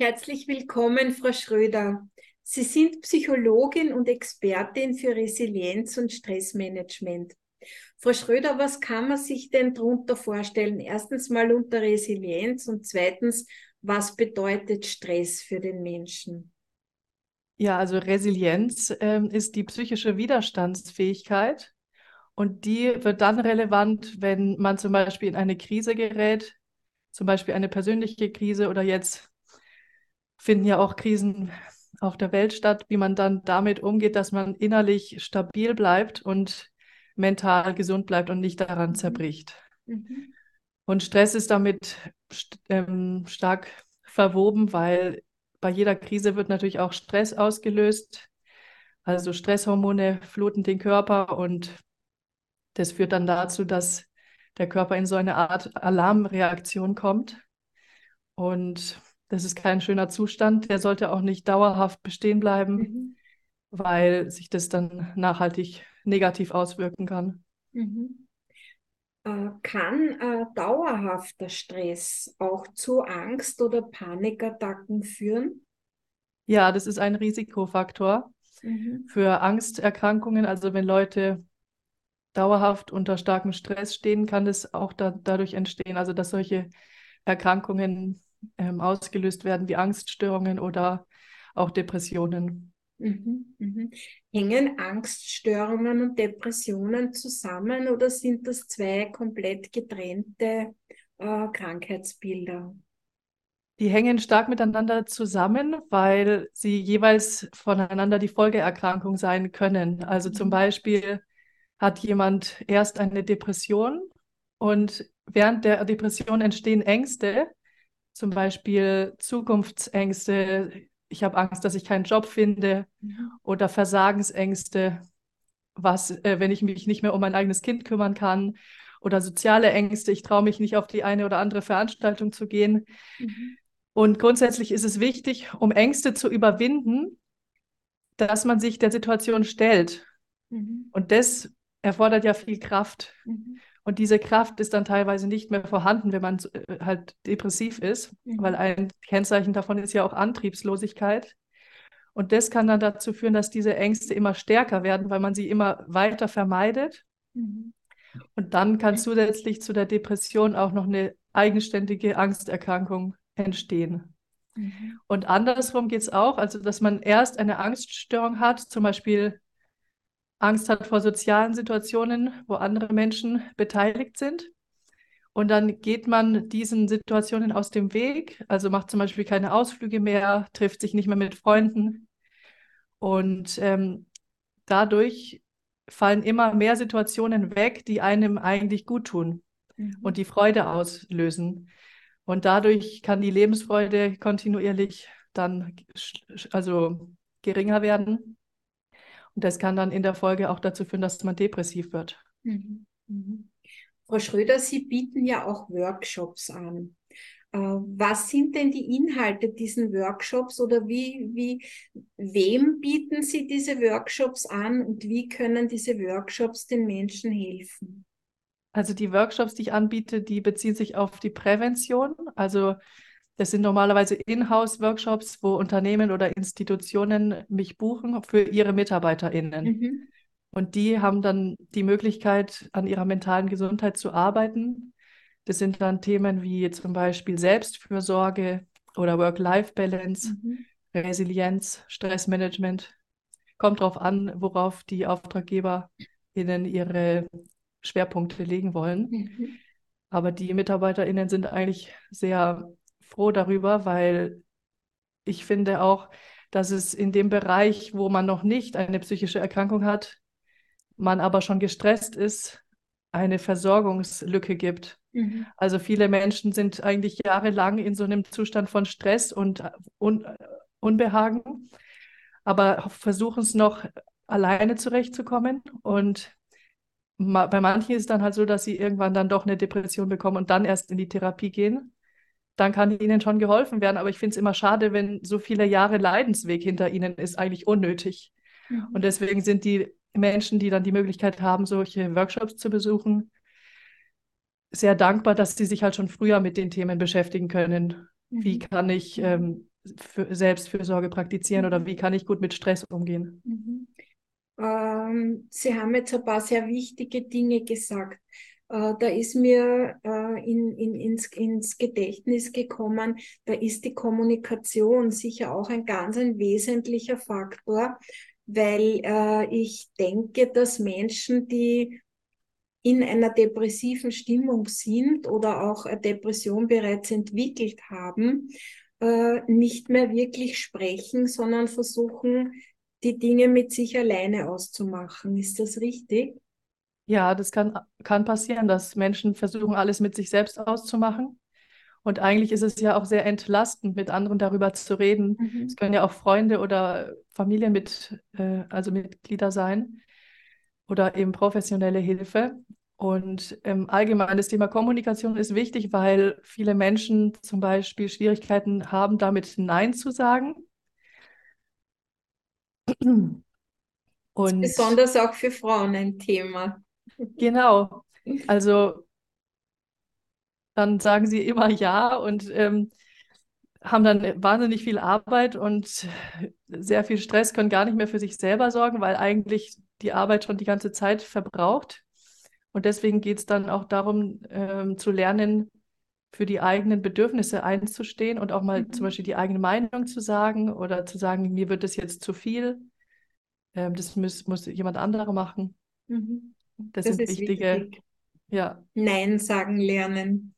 Herzlich willkommen, Frau Schröder. Sie sind Psychologin und Expertin für Resilienz und Stressmanagement. Frau Schröder, was kann man sich denn darunter vorstellen? Erstens mal unter Resilienz und zweitens, was bedeutet Stress für den Menschen? Ja, also Resilienz ähm, ist die psychische Widerstandsfähigkeit und die wird dann relevant, wenn man zum Beispiel in eine Krise gerät, zum Beispiel eine persönliche Krise oder jetzt finden ja auch Krisen auf der Welt statt, wie man dann damit umgeht, dass man innerlich stabil bleibt und mental gesund bleibt und nicht daran mhm. zerbricht. Mhm. Und Stress ist damit st ähm, stark verwoben, weil bei jeder Krise wird natürlich auch Stress ausgelöst. Also Stresshormone fluten den Körper und das führt dann dazu, dass der Körper in so eine Art Alarmreaktion kommt. Und das ist kein schöner Zustand. Der sollte auch nicht dauerhaft bestehen bleiben, mhm. weil sich das dann nachhaltig negativ auswirken kann. Mhm. Äh, kann äh, dauerhafter Stress auch zu Angst- oder Panikattacken führen? Ja, das ist ein Risikofaktor mhm. für Angsterkrankungen. Also wenn Leute dauerhaft unter starkem Stress stehen, kann das auch da, dadurch entstehen, also dass solche Erkrankungen ähm, ausgelöst werden, wie Angststörungen oder auch Depressionen. Mhm, mhm. Hängen Angststörungen und Depressionen zusammen oder sind das zwei komplett getrennte äh, Krankheitsbilder? Die hängen stark miteinander zusammen, weil sie jeweils voneinander die Folgeerkrankung sein können. Also zum mhm. Beispiel hat jemand erst eine Depression und während der Depression entstehen Ängste, zum Beispiel Zukunftsängste, ich habe Angst, dass ich keinen Job finde mhm. oder Versagensängste, was, äh, wenn ich mich nicht mehr um mein eigenes Kind kümmern kann oder soziale Ängste, ich traue mich nicht auf die eine oder andere Veranstaltung zu gehen. Mhm. Und grundsätzlich ist es wichtig, um Ängste zu überwinden, dass man sich der Situation stellt. Mhm. Und das erfordert ja viel Kraft. Mhm. Und diese Kraft ist dann teilweise nicht mehr vorhanden, wenn man äh, halt depressiv ist, mhm. weil ein Kennzeichen davon ist ja auch Antriebslosigkeit. Und das kann dann dazu führen, dass diese Ängste immer stärker werden, weil man sie immer weiter vermeidet. Mhm. Und dann kann zusätzlich zu der Depression auch noch eine eigenständige Angsterkrankung entstehen. Mhm. Und andersrum geht es auch, also dass man erst eine Angststörung hat, zum Beispiel Angst hat vor sozialen Situationen, wo andere Menschen beteiligt sind. Und dann geht man diesen Situationen aus dem Weg, also macht zum Beispiel keine Ausflüge mehr, trifft sich nicht mehr mit Freunden. Und ähm, dadurch fallen immer mehr Situationen weg, die einem eigentlich gut tun mhm. und die Freude auslösen. Und dadurch kann die Lebensfreude kontinuierlich dann also geringer werden. Und das kann dann in der Folge auch dazu führen, dass man depressiv wird. Mhm. Mhm. Frau Schröder, Sie bieten ja auch Workshops an. Äh, was sind denn die Inhalte diesen Workshops oder wie, wie, wem bieten Sie diese Workshops an und wie können diese Workshops den Menschen helfen? Also die Workshops, die ich anbiete, die beziehen sich auf die Prävention. Also das sind normalerweise Inhouse-Workshops, wo Unternehmen oder Institutionen mich buchen für ihre MitarbeiterInnen. Mhm. Und die haben dann die Möglichkeit, an ihrer mentalen Gesundheit zu arbeiten. Das sind dann Themen wie zum Beispiel Selbstfürsorge oder Work-Life-Balance, mhm. Resilienz, Stressmanagement. Kommt darauf an, worauf die AuftraggeberInnen ihre Schwerpunkte legen wollen. Mhm. Aber die MitarbeiterInnen sind eigentlich sehr froh darüber, weil ich finde auch, dass es in dem Bereich, wo man noch nicht eine psychische Erkrankung hat, man aber schon gestresst ist, eine Versorgungslücke gibt. Mhm. Also viele Menschen sind eigentlich jahrelang in so einem Zustand von Stress und Un Unbehagen, aber versuchen es noch alleine zurechtzukommen. Und ma bei manchen ist es dann halt so, dass sie irgendwann dann doch eine Depression bekommen und dann erst in die Therapie gehen dann kann ihnen schon geholfen werden. Aber ich finde es immer schade, wenn so viele Jahre Leidensweg hinter ihnen ist, eigentlich unnötig. Mhm. Und deswegen sind die Menschen, die dann die Möglichkeit haben, solche Workshops zu besuchen, sehr dankbar, dass sie sich halt schon früher mit den Themen beschäftigen können. Mhm. Wie kann ich ähm, für Selbstfürsorge praktizieren oder wie kann ich gut mit Stress umgehen? Mhm. Ähm, Sie haben jetzt ein paar sehr wichtige Dinge gesagt. Äh, da ist mir äh, in, in, ins, ins Gedächtnis gekommen, da ist die Kommunikation sicher auch ein ganz ein wesentlicher Faktor, weil äh, ich denke, dass Menschen, die in einer depressiven Stimmung sind oder auch eine Depression bereits entwickelt haben, äh, nicht mehr wirklich sprechen, sondern versuchen, die Dinge mit sich alleine auszumachen. Ist das richtig? Ja, das kann, kann passieren, dass Menschen versuchen, alles mit sich selbst auszumachen. Und eigentlich ist es ja auch sehr entlastend, mit anderen darüber zu reden. Mhm. Es können ja auch Freunde oder Familien mit, äh, also Mitglieder sein oder eben professionelle Hilfe. Und ähm, allgemein das Thema Kommunikation ist wichtig, weil viele Menschen zum Beispiel Schwierigkeiten haben, damit Nein zu sagen. Und besonders auch für Frauen ein Thema. Genau. Also dann sagen sie immer ja und ähm, haben dann wahnsinnig viel Arbeit und sehr viel Stress, können gar nicht mehr für sich selber sorgen, weil eigentlich die Arbeit schon die ganze Zeit verbraucht. Und deswegen geht es dann auch darum, ähm, zu lernen, für die eigenen Bedürfnisse einzustehen und auch mal mhm. zum Beispiel die eigene Meinung zu sagen oder zu sagen, mir wird das jetzt zu viel. Ähm, das muss, muss jemand anderer machen. Mhm. Das, das, sind wichtige. Wichtig. Ja. Nein sagen lernen.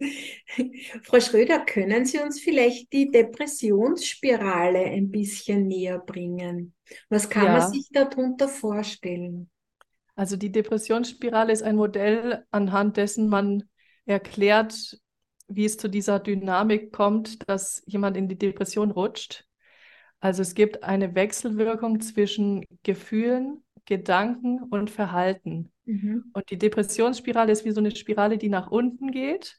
Frau Schröder, können Sie uns vielleicht die Depressionsspirale ein bisschen näher bringen? Was kann ja. man sich darunter vorstellen? Also die Depressionsspirale ist ein Modell, anhand dessen man erklärt, wie es zu dieser Dynamik kommt, dass jemand in die Depression rutscht. Also es gibt eine Wechselwirkung zwischen Gefühlen, Gedanken und Verhalten. Mhm. Und die Depressionsspirale ist wie so eine Spirale, die nach unten geht.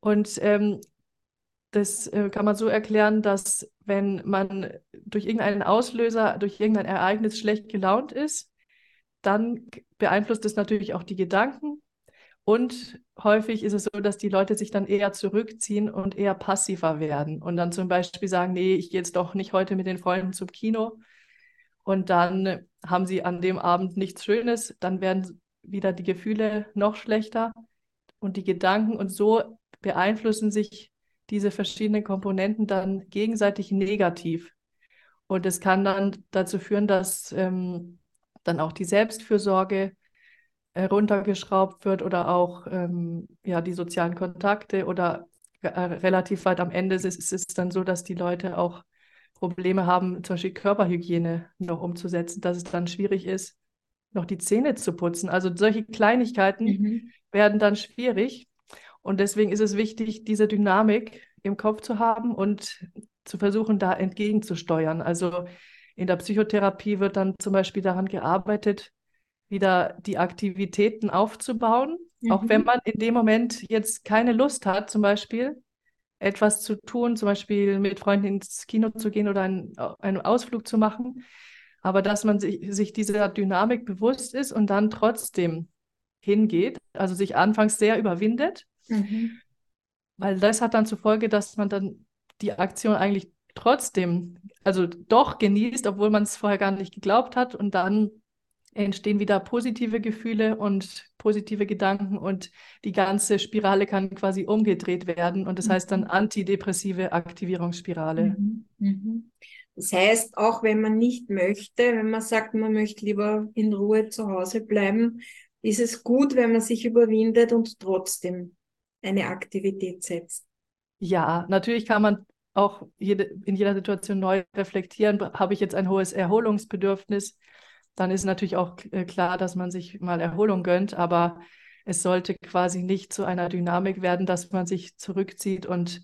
Und ähm, das äh, kann man so erklären, dass wenn man durch irgendeinen Auslöser, durch irgendein Ereignis schlecht gelaunt ist, dann beeinflusst es natürlich auch die Gedanken. Und häufig ist es so, dass die Leute sich dann eher zurückziehen und eher passiver werden und dann zum Beispiel sagen, nee, ich gehe jetzt doch nicht heute mit den Freunden zum Kino, und dann haben sie an dem Abend nichts Schönes, dann werden wieder die Gefühle noch schlechter und die Gedanken und so beeinflussen sich diese verschiedenen Komponenten dann gegenseitig negativ. Und es kann dann dazu führen, dass ähm, dann auch die Selbstfürsorge äh, runtergeschraubt wird oder auch ähm, ja, die sozialen Kontakte oder äh, relativ weit am Ende ist, ist es dann so, dass die Leute auch Probleme haben, zum Beispiel Körperhygiene noch umzusetzen, dass es dann schwierig ist, noch die Zähne zu putzen. Also solche Kleinigkeiten mhm. werden dann schwierig. Und deswegen ist es wichtig, diese Dynamik im Kopf zu haben und zu versuchen, da entgegenzusteuern. Also in der Psychotherapie wird dann zum Beispiel daran gearbeitet, wieder die Aktivitäten aufzubauen, mhm. auch wenn man in dem Moment jetzt keine Lust hat, zum Beispiel etwas zu tun, zum Beispiel mit Freunden ins Kino zu gehen oder einen, einen Ausflug zu machen, aber dass man sich, sich dieser Dynamik bewusst ist und dann trotzdem hingeht, also sich anfangs sehr überwindet, mhm. weil das hat dann zur Folge, dass man dann die Aktion eigentlich trotzdem, also doch genießt, obwohl man es vorher gar nicht geglaubt hat und dann entstehen wieder positive Gefühle und positive Gedanken und die ganze Spirale kann quasi umgedreht werden und das mhm. heißt dann antidepressive Aktivierungsspirale. Mhm. Mhm. Das heißt, auch wenn man nicht möchte, wenn man sagt, man möchte lieber in Ruhe zu Hause bleiben, ist es gut, wenn man sich überwindet und trotzdem eine Aktivität setzt. Ja, natürlich kann man auch jede, in jeder Situation neu reflektieren. Habe ich jetzt ein hohes Erholungsbedürfnis? Dann ist natürlich auch äh, klar, dass man sich mal Erholung gönnt, aber es sollte quasi nicht zu einer Dynamik werden, dass man sich zurückzieht und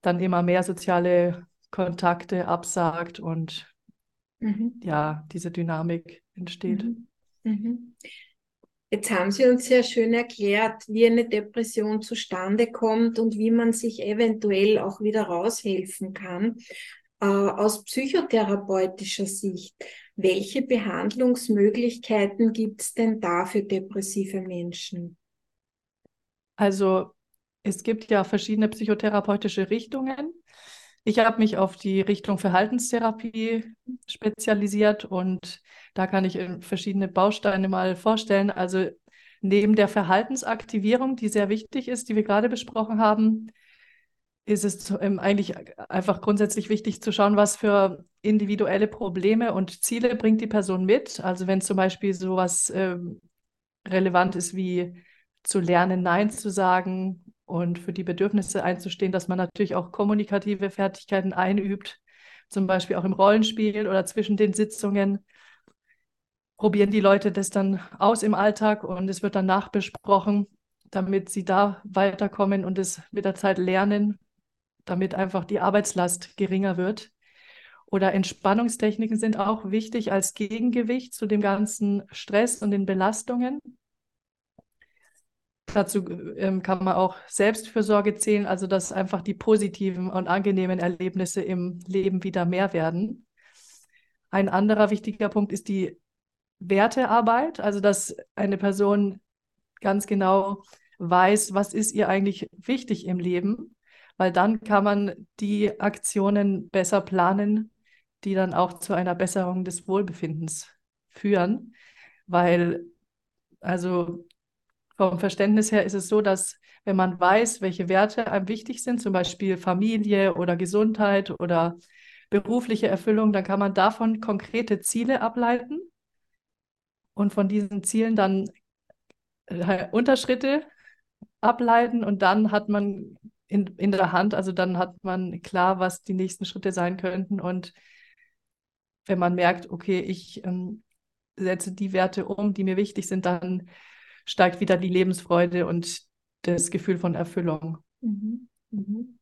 dann immer mehr soziale Kontakte absagt und mhm. ja, diese Dynamik entsteht. Mhm. Mhm. Jetzt haben Sie uns sehr schön erklärt, wie eine Depression zustande kommt und wie man sich eventuell auch wieder raushelfen kann. Äh, aus psychotherapeutischer Sicht, welche Behandlungsmöglichkeiten gibt es denn da für depressive Menschen? Also es gibt ja verschiedene psychotherapeutische Richtungen. Ich habe mich auf die Richtung Verhaltenstherapie spezialisiert und da kann ich verschiedene Bausteine mal vorstellen. Also neben der Verhaltensaktivierung, die sehr wichtig ist, die wir gerade besprochen haben, ist es ähm, eigentlich einfach grundsätzlich wichtig zu schauen, was für individuelle Probleme und Ziele bringt die Person mit. Also wenn zum Beispiel sowas ähm, relevant ist wie zu lernen, Nein zu sagen und für die Bedürfnisse einzustehen, dass man natürlich auch kommunikative Fertigkeiten einübt, zum Beispiel auch im Rollenspiel oder zwischen den Sitzungen. Probieren die Leute das dann aus im Alltag und es wird dann nachbesprochen, damit sie da weiterkommen und es mit der Zeit lernen, damit einfach die Arbeitslast geringer wird. Oder Entspannungstechniken sind auch wichtig als Gegengewicht zu dem ganzen Stress und den Belastungen. Dazu ähm, kann man auch Selbstfürsorge zählen, also dass einfach die positiven und angenehmen Erlebnisse im Leben wieder mehr werden. Ein anderer wichtiger Punkt ist die Wertearbeit, also dass eine Person ganz genau weiß, was ist ihr eigentlich wichtig im Leben weil dann kann man die Aktionen besser planen, die dann auch zu einer Besserung des Wohlbefindens führen, weil also vom Verständnis her ist es so, dass wenn man weiß, welche Werte einem wichtig sind, zum Beispiel Familie oder Gesundheit oder berufliche Erfüllung, dann kann man davon konkrete Ziele ableiten und von diesen Zielen dann äh, Unterschritte ableiten und dann hat man in, in der Hand. Also dann hat man klar, was die nächsten Schritte sein könnten. Und wenn man merkt, okay, ich ähm, setze die Werte um, die mir wichtig sind, dann steigt wieder die Lebensfreude und das Gefühl von Erfüllung. Mhm. Mhm.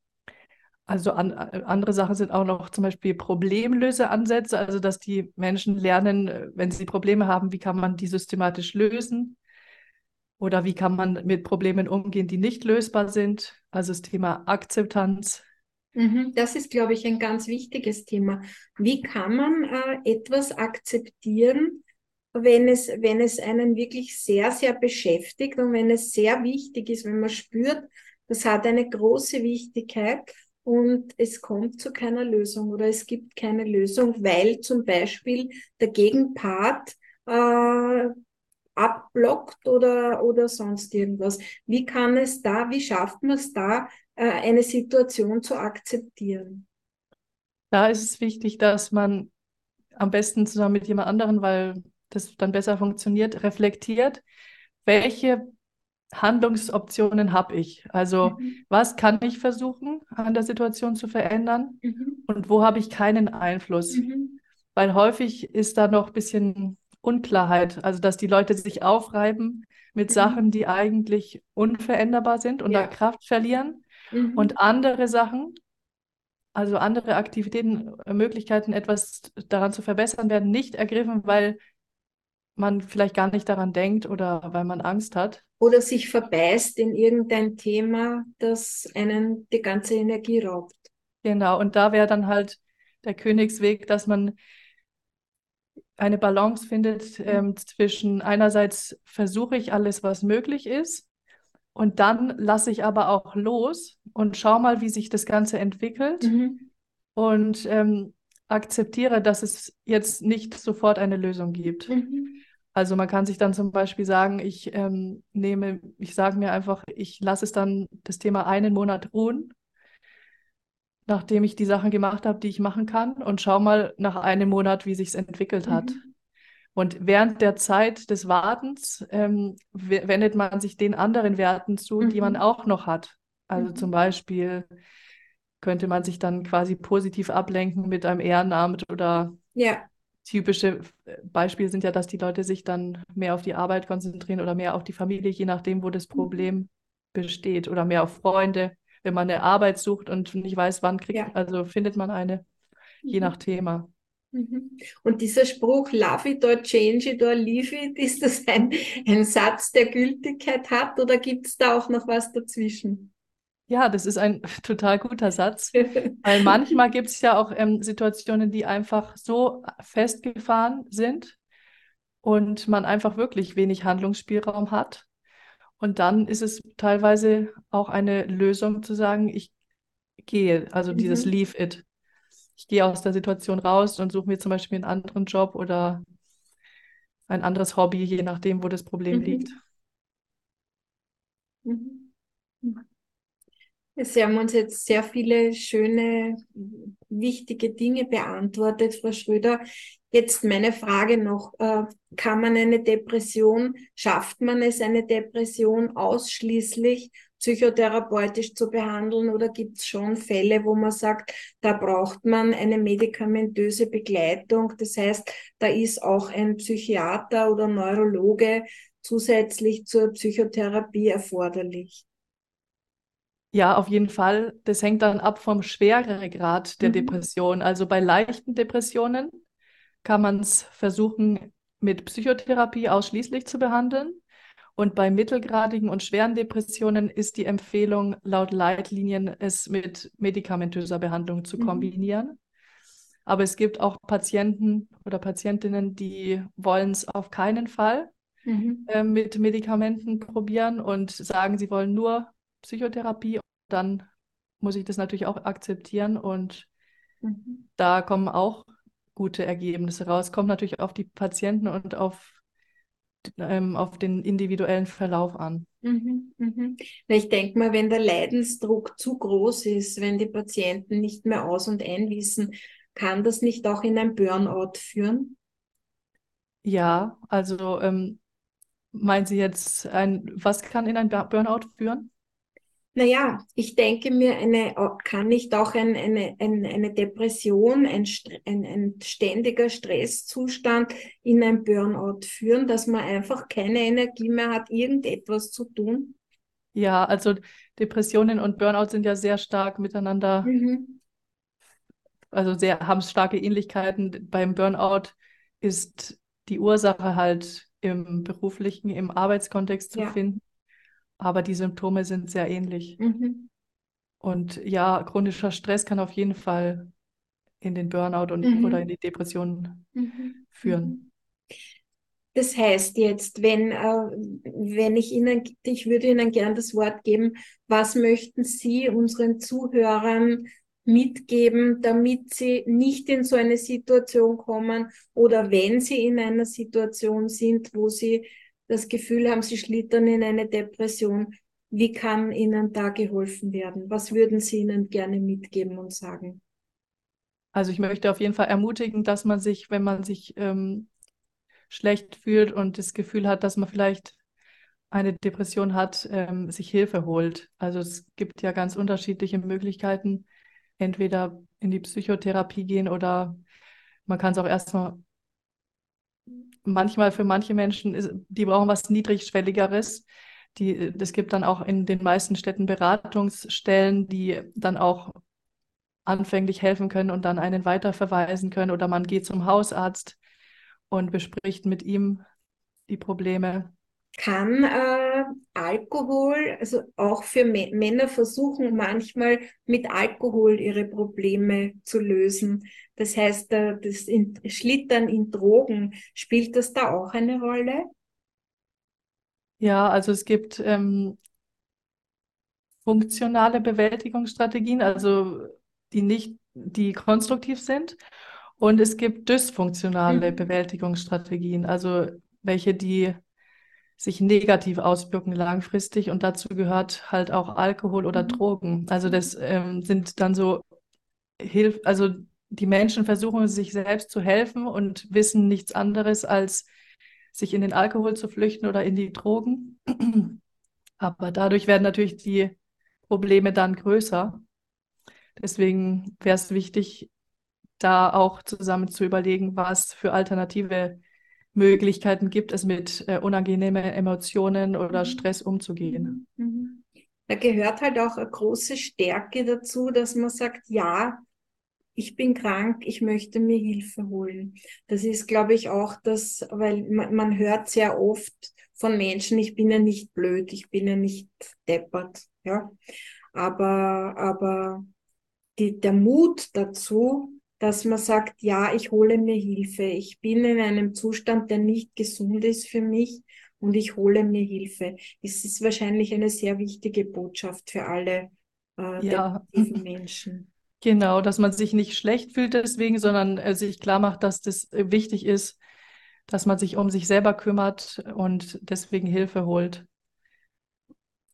Also an, andere Sachen sind auch noch zum Beispiel Problemlöseansätze, also dass die Menschen lernen, wenn sie Probleme haben, wie kann man die systematisch lösen. Oder wie kann man mit Problemen umgehen, die nicht lösbar sind? Also das Thema Akzeptanz. Mhm, das ist, glaube ich, ein ganz wichtiges Thema. Wie kann man äh, etwas akzeptieren, wenn es, wenn es einen wirklich sehr, sehr beschäftigt und wenn es sehr wichtig ist, wenn man spürt, das hat eine große Wichtigkeit und es kommt zu keiner Lösung oder es gibt keine Lösung, weil zum Beispiel der Gegenpart äh, abblockt oder, oder sonst irgendwas. Wie kann es da, wie schafft man es da, äh, eine Situation zu akzeptieren? Da ist es wichtig, dass man am besten zusammen mit jemand anderen, weil das dann besser funktioniert, reflektiert, welche Handlungsoptionen habe ich? Also mhm. was kann ich versuchen an der Situation zu verändern mhm. und wo habe ich keinen Einfluss? Mhm. Weil häufig ist da noch ein bisschen Unklarheit, also dass die Leute sich aufreiben mit mhm. Sachen, die eigentlich unveränderbar sind und ja. da Kraft verlieren mhm. und andere Sachen, also andere Aktivitäten, äh, Möglichkeiten, etwas daran zu verbessern, werden nicht ergriffen, weil man vielleicht gar nicht daran denkt oder weil man Angst hat. Oder sich verbeißt in irgendein Thema, das einen die ganze Energie raubt. Genau, und da wäre dann halt der Königsweg, dass man eine Balance findet mhm. ähm, zwischen einerseits versuche ich alles, was möglich ist, und dann lasse ich aber auch los und schau mal, wie sich das Ganze entwickelt mhm. und ähm, akzeptiere, dass es jetzt nicht sofort eine Lösung gibt. Mhm. Also man kann sich dann zum Beispiel sagen, ich ähm, nehme, ich sage mir einfach, ich lasse es dann das Thema einen Monat ruhen nachdem ich die Sachen gemacht habe, die ich machen kann und schau mal nach einem Monat, wie sich es entwickelt hat. Mhm. Und während der Zeit des Wartens ähm, wendet man sich den anderen Werten zu, mhm. die man mhm. auch noch hat. Also mhm. zum Beispiel könnte man sich dann quasi positiv ablenken mit einem Ehrenamt oder ja. typische äh, Beispiele sind ja, dass die Leute sich dann mehr auf die Arbeit konzentrieren oder mehr auf die Familie, je nachdem, wo das mhm. Problem besteht oder mehr auf Freunde wenn man eine Arbeit sucht und nicht weiß, wann kriegt, ja. also findet man eine, je mhm. nach Thema. Mhm. Und dieser Spruch, love it or change it or leave it, ist das ein, ein Satz, der Gültigkeit hat oder gibt es da auch noch was dazwischen? Ja, das ist ein total guter Satz, weil manchmal gibt es ja auch ähm, Situationen, die einfach so festgefahren sind und man einfach wirklich wenig Handlungsspielraum hat. Und dann ist es teilweise auch eine Lösung zu sagen, ich gehe, also dieses Mhm. Leave it. Ich gehe aus der Situation raus und suche mir zum Beispiel einen anderen Job oder ein anderes Hobby, je nachdem, wo das Problem Mhm. liegt. Mhm. Sie haben uns jetzt sehr viele schöne, wichtige Dinge beantwortet, Frau Schröder. Jetzt meine Frage noch, äh, kann man eine Depression, schafft man es, eine Depression ausschließlich psychotherapeutisch zu behandeln oder gibt es schon Fälle, wo man sagt, da braucht man eine medikamentöse Begleitung? Das heißt, da ist auch ein Psychiater oder Neurologe zusätzlich zur Psychotherapie erforderlich. Ja, auf jeden Fall. Das hängt dann ab vom Schweregrad der Mhm. Depression. Also bei leichten Depressionen kann man es versuchen, mit Psychotherapie ausschließlich zu behandeln. Und bei mittelgradigen und schweren Depressionen ist die Empfehlung laut Leitlinien, es mit medikamentöser Behandlung zu Mhm. kombinieren. Aber es gibt auch Patienten oder Patientinnen, die wollen es auf keinen Fall Mhm. äh, mit Medikamenten probieren und sagen, sie wollen nur Psychotherapie. Dann muss ich das natürlich auch akzeptieren und Mhm. da kommen auch gute Ergebnisse raus. Kommt natürlich auf die Patienten und auf, ähm, auf den individuellen Verlauf an. Mhm, mhm. Ich denke mal, wenn der Leidensdruck zu groß ist, wenn die Patienten nicht mehr aus- und einwissen, kann das nicht auch in ein Burnout führen? Ja, also ähm, meinen Sie jetzt ein, was kann in ein Bur- Burnout führen? Naja, ich denke mir, eine, kann nicht auch ein, eine, ein, eine Depression, ein, ein, ein ständiger Stresszustand in ein Burnout führen, dass man einfach keine Energie mehr hat, irgendetwas zu tun? Ja, also Depressionen und Burnout sind ja sehr stark miteinander, Mhm. also sehr, haben starke Ähnlichkeiten. Beim Burnout ist die Ursache halt im beruflichen, im Arbeitskontext zu Ja. finden, aber die Symptome sind sehr ähnlich. Mhm. Und ja, chronischer Stress kann auf jeden Fall in den Burnout und, Mhm. oder in die Depression Mhm. führen. Mhm. Das heißt jetzt, wenn, äh, wenn ich Ihnen, ich würde Ihnen gern das Wort geben, was möchten Sie unseren Zuhörern mitgeben, damit sie nicht in so eine Situation kommen oder wenn sie in einer Situation sind, wo sie das Gefühl haben, sie schlittern in eine Depression, wie kann Ihnen da geholfen werden? Was würden Sie ihnen gerne mitgeben und sagen? Also ich möchte auf jeden Fall ermutigen, dass man sich, wenn man sich ähm, schlecht fühlt und das Gefühl hat, dass man vielleicht eine Depression hat, ähm, sich Hilfe holt. Also es gibt ja ganz unterschiedliche Möglichkeiten, entweder in die Psychotherapie gehen oder man kann es auch erstmal, manchmal für manche Menschen, ist, die brauchen was Niedrigschwelligeres. Die, das gibt dann auch in den meisten Städten Beratungsstellen, die dann auch anfänglich helfen können und dann einen weiterverweisen können oder man geht zum Hausarzt und bespricht mit ihm die Probleme. Kann äh, Alkohol, also auch für Mä- Männer versuchen manchmal mit Alkohol ihre Probleme zu lösen. Das heißt, das Schlittern in Drogen, spielt das da auch eine Rolle? Ja, also es gibt ähm, funktionale Bewältigungsstrategien, also die nicht, die konstruktiv sind. Und es gibt dysfunktionale Mhm. Bewältigungsstrategien, also welche, die sich negativ auswirken langfristig. Und dazu gehört halt auch Alkohol oder Mhm. Drogen. Also das ähm, sind dann so Hilf, also die Menschen versuchen sich selbst zu helfen und wissen nichts anderes, als sich in den Alkohol zu flüchten oder in die Drogen. Aber dadurch werden natürlich die Probleme dann größer. Deswegen wäre es wichtig, da auch zusammen zu überlegen, was für alternative Möglichkeiten gibt es, mit äh, unangenehmen Emotionen oder Mhm. Stress umzugehen. Mhm. Mhm. Da gehört halt auch eine große Stärke dazu, dass man sagt, ja, ich bin krank, ich möchte mir Hilfe holen. Das ist, glaube ich, auch das, weil man, man hört sehr oft von Menschen, ich bin ja nicht blöd, ich bin ja nicht deppert, ja. Aber, aber die, der Mut dazu, dass man sagt, ja, ich hole mir Hilfe, ich bin in einem Zustand, der nicht gesund ist für mich und ich hole mir Hilfe. Das ist wahrscheinlich eine sehr wichtige Botschaft für alle äh, Ja, Menschen. genau, dass man sich nicht schlecht fühlt deswegen, sondern äh, sich klar macht, dass das äh, wichtig ist, dass man sich um sich selber kümmert und deswegen Hilfe holt.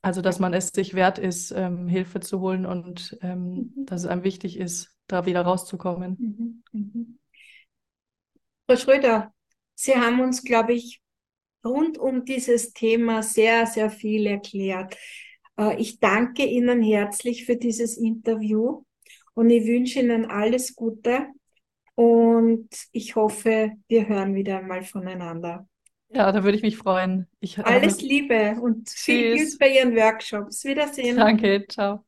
Also, dass man es sich wert ist, ähm, Hilfe zu holen und ähm, Mhm. dass es einem wichtig ist, da wieder rauszukommen. Mhm. Mhm. Frau Schröder, Sie haben uns, glaube ich, rund um dieses Thema sehr, sehr viel erklärt. Äh, Ich danke Ihnen herzlich für dieses Interview und ich wünsche Ihnen alles Gute und ich hoffe, wir hören wieder einmal voneinander. Ja, da würde ich mich freuen. Ich habe Alles. Liebe und viel Tschüss. Glück bei Ihren Workshops. Wiedersehen. Danke, ciao.